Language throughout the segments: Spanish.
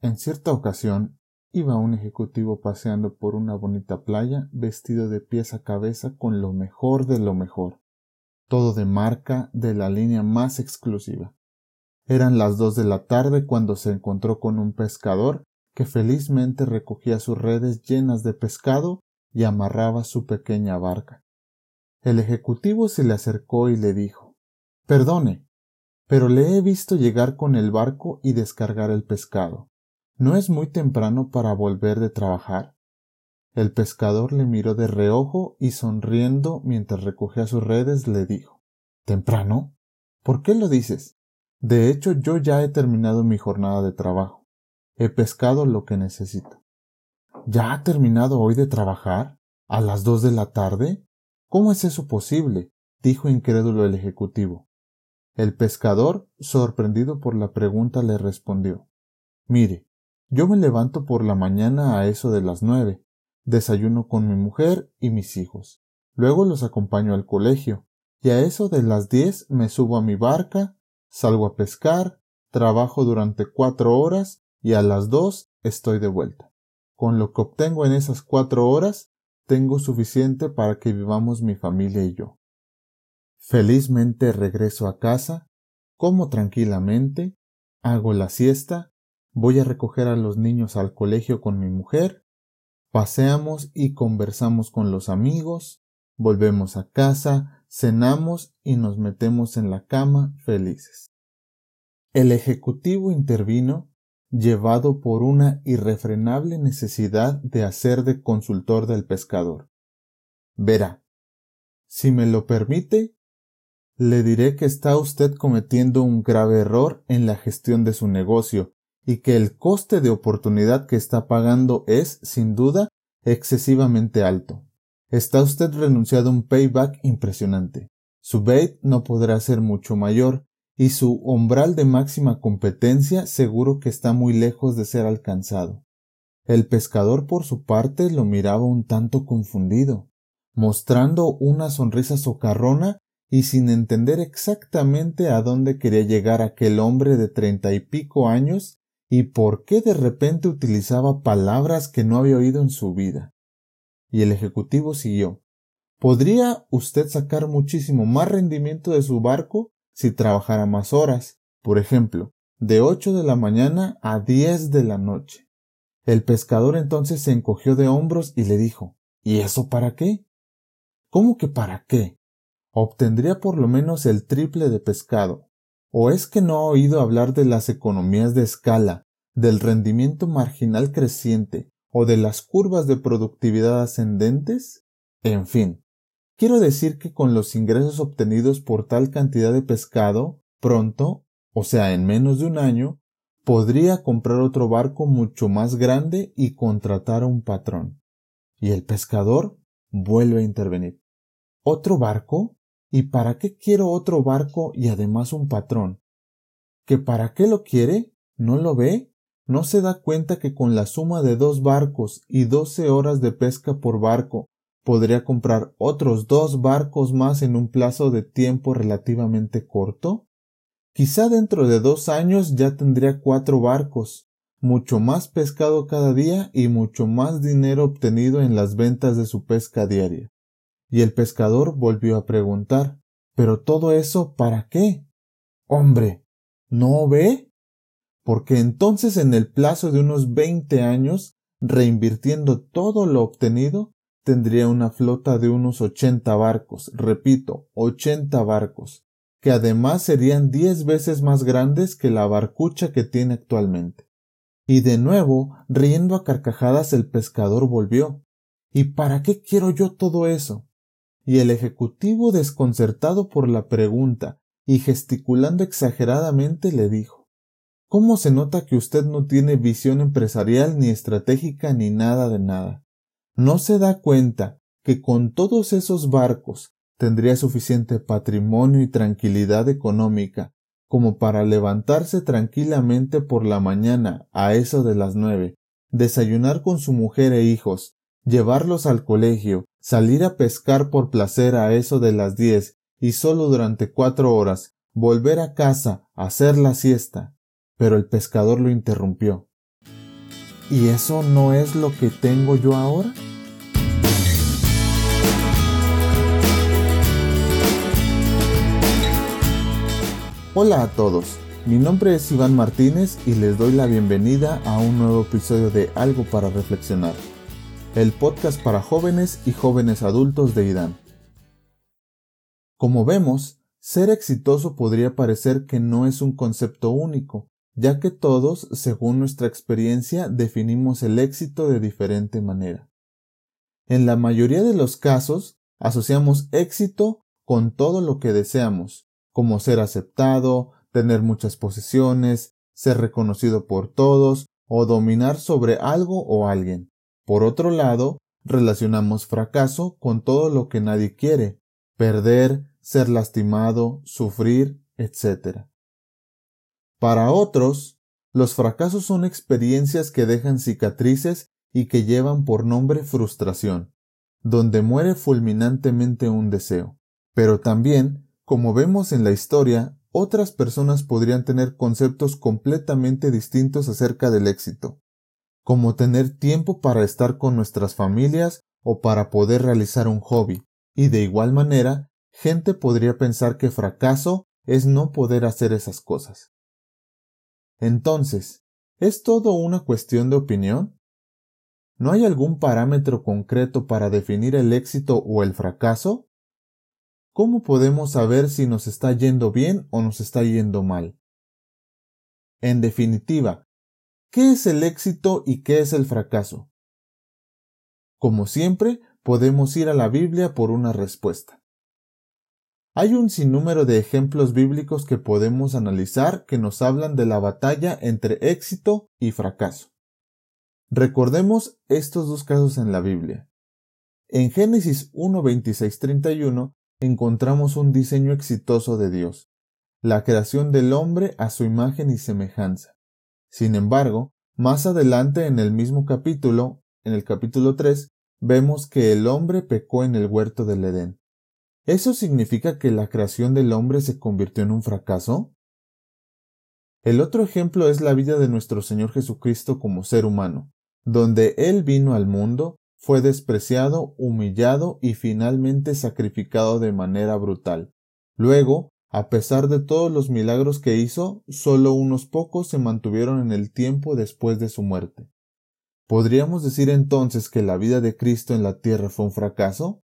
En cierta ocasión iba un ejecutivo paseando por una bonita playa vestido de pies a cabeza con lo mejor de lo mejor, todo de marca de la línea más exclusiva. Eran las dos de la tarde cuando se encontró con un pescador que felizmente recogía sus redes llenas de pescado y amarraba su pequeña barca. El ejecutivo se le acercó y le dijo Perdone, pero le he visto llegar con el barco y descargar el pescado. ¿No es muy temprano para volver de trabajar? El pescador le miró de reojo y sonriendo mientras recogía sus redes le dijo ¿Temprano? ¿Por qué lo dices? De hecho, yo ya he terminado mi jornada de trabajo. He pescado lo que necesito. ¿Ya ha terminado hoy de trabajar? ¿A las dos de la tarde? ¿Cómo es eso posible? dijo incrédulo el ejecutivo. El pescador, sorprendido por la pregunta, le respondió Mire, yo me levanto por la mañana a eso de las nueve, desayuno con mi mujer y mis hijos, luego los acompaño al colegio, y a eso de las diez me subo a mi barca, salgo a pescar, trabajo durante cuatro horas y a las dos estoy de vuelta. Con lo que obtengo en esas cuatro horas, tengo suficiente para que vivamos mi familia y yo. Felizmente regreso a casa, como tranquilamente, hago la siesta Voy a recoger a los niños al colegio con mi mujer, paseamos y conversamos con los amigos, volvemos a casa, cenamos y nos metemos en la cama felices. El Ejecutivo intervino llevado por una irrefrenable necesidad de hacer de consultor del pescador. Verá, si me lo permite, le diré que está usted cometiendo un grave error en la gestión de su negocio y que el coste de oportunidad que está pagando es, sin duda, excesivamente alto. Está usted renunciado a un payback impresionante. Su bait no podrá ser mucho mayor, y su umbral de máxima competencia seguro que está muy lejos de ser alcanzado. El pescador por su parte lo miraba un tanto confundido, mostrando una sonrisa socarrona y sin entender exactamente a dónde quería llegar aquel hombre de treinta y pico años y por qué de repente utilizaba palabras que no había oído en su vida. Y el ejecutivo siguió. Podría usted sacar muchísimo más rendimiento de su barco si trabajara más horas, por ejemplo, de ocho de la mañana a diez de la noche. El pescador entonces se encogió de hombros y le dijo ¿Y eso para qué? ¿Cómo que para qué? Obtendría por lo menos el triple de pescado, ¿O es que no ha oído hablar de las economías de escala, del rendimiento marginal creciente o de las curvas de productividad ascendentes? En fin, quiero decir que con los ingresos obtenidos por tal cantidad de pescado, pronto, o sea, en menos de un año, podría comprar otro barco mucho más grande y contratar a un patrón. Y el pescador vuelve a intervenir. ¿Otro barco? ¿Y para qué quiero otro barco y además un patrón? ¿Que para qué lo quiere? ¿No lo ve? ¿No se da cuenta que con la suma de dos barcos y doce horas de pesca por barco podría comprar otros dos barcos más en un plazo de tiempo relativamente corto? Quizá dentro de dos años ya tendría cuatro barcos, mucho más pescado cada día y mucho más dinero obtenido en las ventas de su pesca diaria. Y el pescador volvió a preguntar ¿Pero todo eso para qué? Hombre, ¿no ve? Porque entonces en el plazo de unos veinte años, reinvirtiendo todo lo obtenido, tendría una flota de unos ochenta barcos, repito, ochenta barcos, que además serían diez veces más grandes que la barcucha que tiene actualmente. Y de nuevo, riendo a carcajadas, el pescador volvió. ¿Y para qué quiero yo todo eso? Y el ejecutivo desconcertado por la pregunta y gesticulando exageradamente le dijo ¿Cómo se nota que usted no tiene visión empresarial ni estratégica ni nada de nada? ¿No se da cuenta que con todos esos barcos tendría suficiente patrimonio y tranquilidad económica como para levantarse tranquilamente por la mañana a eso de las nueve, desayunar con su mujer e hijos, llevarlos al colegio, salir a pescar por placer a eso de las diez y solo durante cuatro horas, volver a casa, hacer la siesta. Pero el pescador lo interrumpió. ¿Y eso no es lo que tengo yo ahora? Hola a todos, mi nombre es Iván Martínez y les doy la bienvenida a un nuevo episodio de Algo para Reflexionar, el podcast para jóvenes y jóvenes adultos de IDAN. Como vemos, ser exitoso podría parecer que no es un concepto único, ya que todos, según nuestra experiencia, definimos el éxito de diferente manera. En la mayoría de los casos, asociamos éxito con todo lo que deseamos, como ser aceptado, tener muchas posesiones, ser reconocido por todos o dominar sobre algo o alguien. Por otro lado, relacionamos fracaso con todo lo que nadie quiere, perder, ser lastimado, sufrir, etc. Para otros, los fracasos son experiencias que dejan cicatrices y que llevan por nombre frustración, donde muere fulminantemente un deseo. Pero también como vemos en la historia, otras personas podrían tener conceptos completamente distintos acerca del éxito, como tener tiempo para estar con nuestras familias o para poder realizar un hobby, y de igual manera, gente podría pensar que fracaso es no poder hacer esas cosas. Entonces, ¿es todo una cuestión de opinión? ¿No hay algún parámetro concreto para definir el éxito o el fracaso? ¿cómo podemos saber si nos está yendo bien o nos está yendo mal? En definitiva, ¿qué es el éxito y qué es el fracaso? Como siempre, podemos ir a la Biblia por una respuesta. Hay un sinnúmero de ejemplos bíblicos que podemos analizar que nos hablan de la batalla entre éxito y fracaso. Recordemos estos dos casos en la Biblia. En Génesis 1, 31 encontramos un diseño exitoso de Dios, la creación del hombre a su imagen y semejanza. Sin embargo, más adelante en el mismo capítulo, en el capítulo 3, vemos que el hombre pecó en el huerto del Edén. ¿Eso significa que la creación del hombre se convirtió en un fracaso? El otro ejemplo es la vida de nuestro Señor Jesucristo como ser humano, donde Él vino al mundo fue despreciado, humillado y finalmente sacrificado de manera brutal. Luego, a pesar de todos los milagros que hizo, solo unos pocos se mantuvieron en el tiempo después de su muerte. ¿Podríamos decir entonces que la vida de Cristo en la tierra fue un fracaso?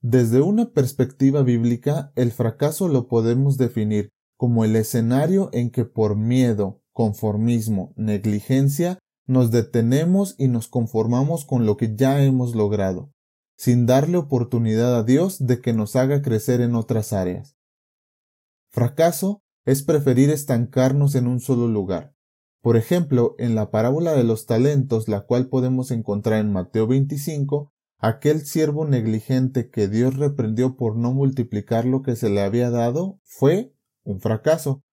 Desde una perspectiva bíblica, el fracaso lo podemos definir como el escenario en que por miedo, conformismo, negligencia nos detenemos y nos conformamos con lo que ya hemos logrado, sin darle oportunidad a Dios de que nos haga crecer en otras áreas. Fracaso es preferir estancarnos en un solo lugar. Por ejemplo, en la parábola de los talentos, la cual podemos encontrar en Mateo 25, aquel siervo negligente que Dios reprendió por no multiplicar lo que se le había dado fue un fracaso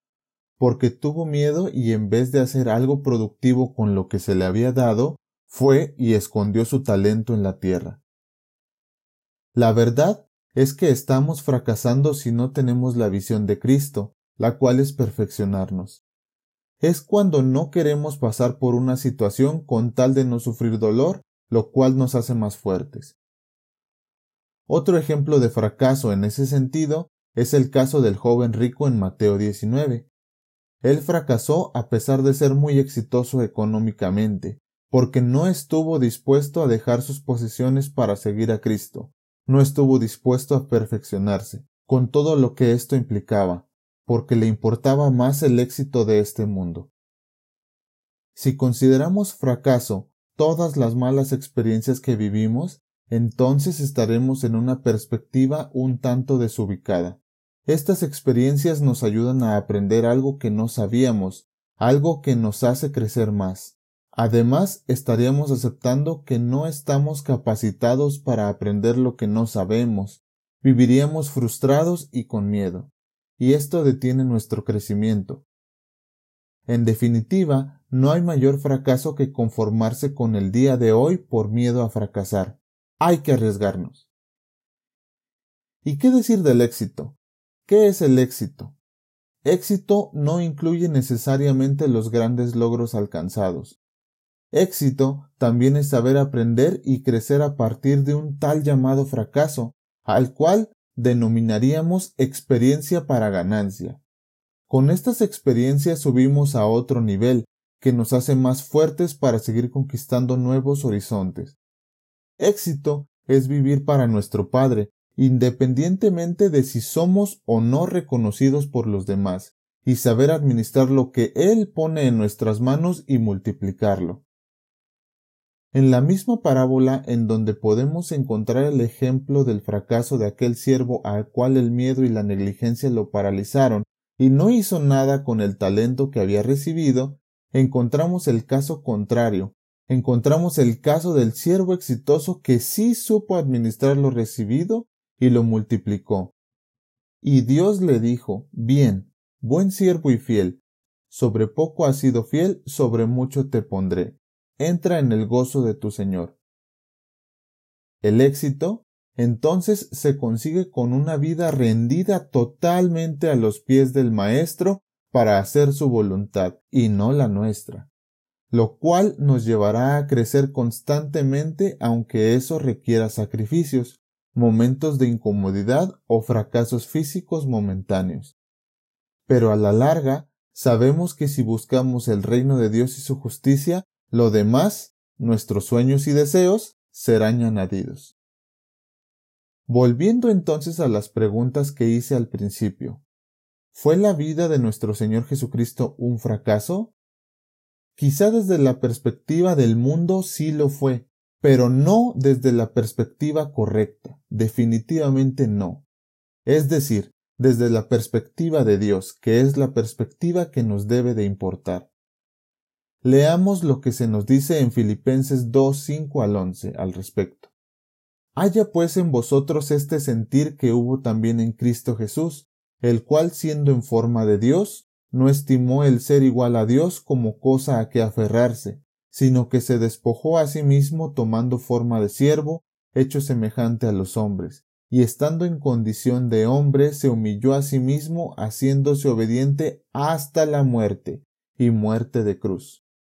porque tuvo miedo y en vez de hacer algo productivo con lo que se le había dado, fue y escondió su talento en la tierra. La verdad es que estamos fracasando si no tenemos la visión de Cristo, la cual es perfeccionarnos. Es cuando no queremos pasar por una situación con tal de no sufrir dolor, lo cual nos hace más fuertes. Otro ejemplo de fracaso en ese sentido es el caso del joven rico en Mateo 19. Él fracasó a pesar de ser muy exitoso económicamente, porque no estuvo dispuesto a dejar sus posesiones para seguir a Cristo, no estuvo dispuesto a perfeccionarse, con todo lo que esto implicaba, porque le importaba más el éxito de este mundo. Si consideramos fracaso todas las malas experiencias que vivimos, entonces estaremos en una perspectiva un tanto desubicada. Estas experiencias nos ayudan a aprender algo que no sabíamos, algo que nos hace crecer más. Además, estaríamos aceptando que no estamos capacitados para aprender lo que no sabemos. Viviríamos frustrados y con miedo. Y esto detiene nuestro crecimiento. En definitiva, no hay mayor fracaso que conformarse con el día de hoy por miedo a fracasar. Hay que arriesgarnos. ¿Y qué decir del éxito? ¿Qué es el éxito? Éxito no incluye necesariamente los grandes logros alcanzados. Éxito también es saber aprender y crecer a partir de un tal llamado fracaso, al cual denominaríamos experiencia para ganancia. Con estas experiencias subimos a otro nivel, que nos hace más fuertes para seguir conquistando nuevos horizontes. Éxito es vivir para nuestro Padre, independientemente de si somos o no reconocidos por los demás, y saber administrar lo que Él pone en nuestras manos y multiplicarlo. En la misma parábola en donde podemos encontrar el ejemplo del fracaso de aquel siervo al cual el miedo y la negligencia lo paralizaron y no hizo nada con el talento que había recibido, encontramos el caso contrario, encontramos el caso del siervo exitoso que sí supo administrar lo recibido y lo multiplicó. Y Dios le dijo, Bien, buen siervo y fiel, sobre poco has sido fiel, sobre mucho te pondré. Entra en el gozo de tu Señor. El éxito, entonces, se consigue con una vida rendida totalmente a los pies del Maestro para hacer su voluntad y no la nuestra, lo cual nos llevará a crecer constantemente aunque eso requiera sacrificios, momentos de incomodidad o fracasos físicos momentáneos. Pero a la larga, sabemos que si buscamos el reino de Dios y su justicia, lo demás, nuestros sueños y deseos, serán añadidos. Volviendo entonces a las preguntas que hice al principio, ¿Fue la vida de nuestro Señor Jesucristo un fracaso? Quizá desde la perspectiva del mundo sí lo fue, pero no desde la perspectiva correcta, definitivamente no. Es decir, desde la perspectiva de Dios, que es la perspectiva que nos debe de importar. Leamos lo que se nos dice en Filipenses 2, 5 al 11 al respecto. Haya pues en vosotros este sentir que hubo también en Cristo Jesús, el cual siendo en forma de Dios, no estimó el ser igual a Dios como cosa a que aferrarse, sino que se despojó a sí mismo tomando forma de siervo, hecho semejante a los hombres, y estando en condición de hombre se humilló a sí mismo, haciéndose obediente hasta la muerte, y muerte de cruz.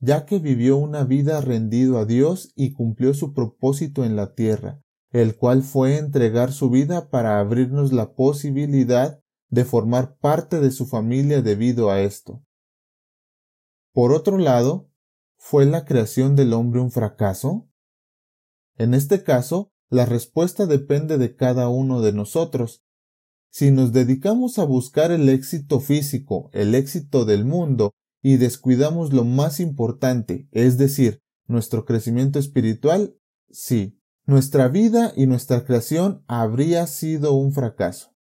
ya que vivió una vida rendido a Dios y cumplió su propósito en la tierra, el cual fue entregar su vida para abrirnos la posibilidad de formar parte de su familia debido a esto. Por otro lado, ¿fue la creación del hombre un fracaso? En este caso, la respuesta depende de cada uno de nosotros. Si nos dedicamos a buscar el éxito físico, el éxito del mundo, y descuidamos lo más importante, es decir, nuestro crecimiento espiritual, sí, nuestra vida y nuestra creación habría sido un fracaso.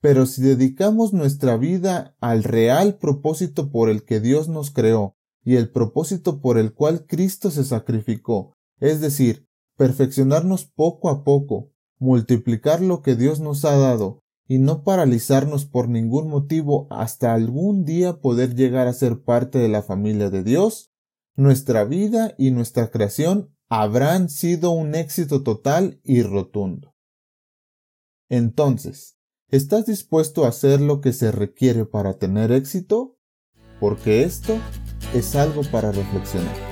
Pero si dedicamos nuestra vida al real propósito por el que Dios nos creó y el propósito por el cual Cristo se sacrificó, es decir, perfeccionarnos poco a poco, multiplicar lo que Dios nos ha dado y no paralizarnos por ningún motivo hasta algún día poder llegar a ser parte de la familia de Dios, nuestra vida y nuestra creación habrán sido un éxito total y rotundo. Entonces, ¿Estás dispuesto a hacer lo que se requiere para tener éxito? Porque esto es algo para reflexionar.